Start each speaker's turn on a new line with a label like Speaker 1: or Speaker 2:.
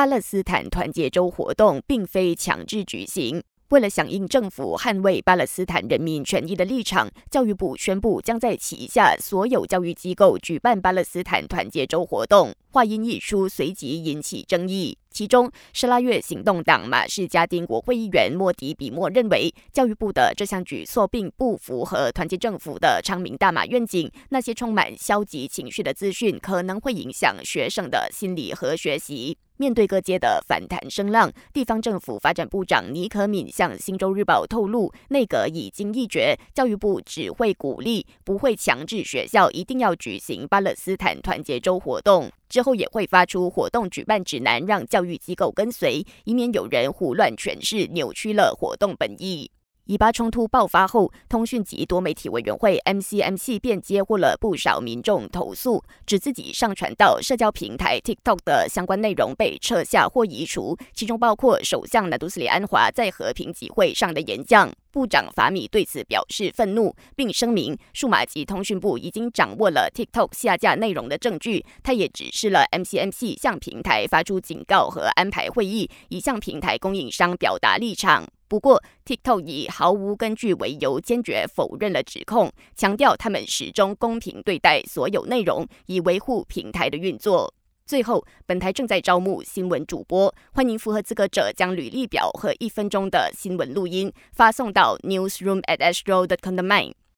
Speaker 1: 巴勒斯坦团结周活动并非强制举行。为了响应政府捍卫巴勒斯坦人民权益的立场，教育部宣布将在旗下所有教育机构举办巴勒斯坦团结周活动。话音一出，随即引起争议。其中，施拉月行动党马氏加丁国会议员莫迪比莫认为，教育部的这项举措并不符合团结政府的昌明大马愿景。那些充满消极情绪的资讯可能会影响学生的心理和学习。面对各界的反弹声浪，地方政府发展部长尼可敏向《新洲日报》透露，内阁已经议决，教育部只会鼓励，不会强制学校一定要举行巴勒斯坦团结周活动。之后也会发出活动举办指南，让教育机构跟随，以免有人胡乱诠释，扭曲了活动本意。以巴冲突爆发后，通讯及多媒体委员会 MCMC 便接获了不少民众投诉，指自己上传到社交平台 TikTok 的相关内容被撤下或移除，其中包括首相纳杜斯里安华在和平集会上的演讲。部长法米对此表示愤怒，并声明数码及通讯部已经掌握了 TikTok 下架内容的证据。他也指示了 MCMC 向平台发出警告和安排会议，以向平台供应商表达立场。不过，TikTok 以毫无根据为由，坚决否认了指控，强调他们始终公平对待所有内容，以维护平台的运作。最后，本台正在招募新闻主播，欢迎符合资格者将履历表和一分钟的新闻录音发送到 newsroom@astro.com.mine